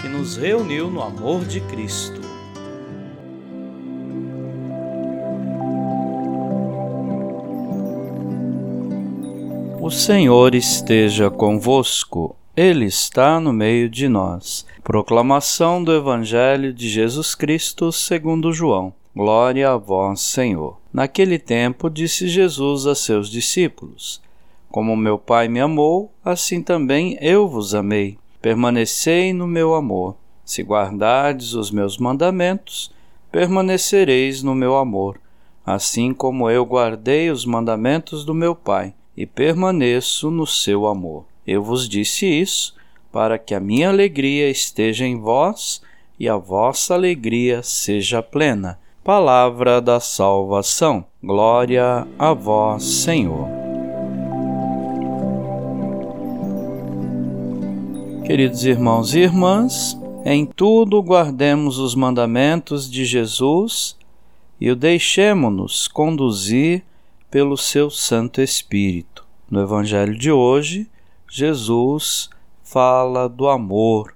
que nos reuniu no amor de Cristo. O Senhor esteja convosco, Ele está no meio de nós. Proclamação do Evangelho de Jesus Cristo segundo João. Glória a vós, Senhor. Naquele tempo disse Jesus a seus discípulos: Como meu Pai me amou, assim também eu vos amei permanecei no meu amor. Se guardardes os meus mandamentos, permanecereis no meu amor, assim como eu guardei os mandamentos do meu Pai e permaneço no seu amor. Eu vos disse isso para que a minha alegria esteja em vós e a vossa alegria seja plena. Palavra da salvação. Glória a vós, Senhor. Queridos irmãos e irmãs, em tudo guardemos os mandamentos de Jesus e o deixemo-nos conduzir pelo seu Santo Espírito. No Evangelho de hoje, Jesus fala do amor.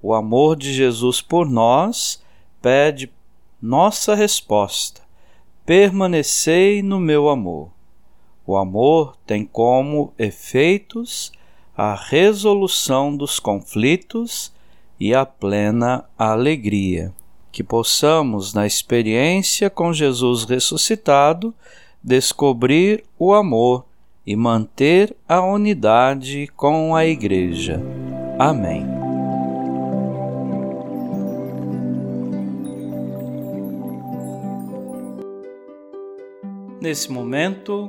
O amor de Jesus por nós pede nossa resposta: permanecei no meu amor. O amor tem como efeitos a resolução dos conflitos e a plena alegria. Que possamos, na experiência com Jesus ressuscitado, descobrir o amor e manter a unidade com a Igreja. Amém. Nesse momento,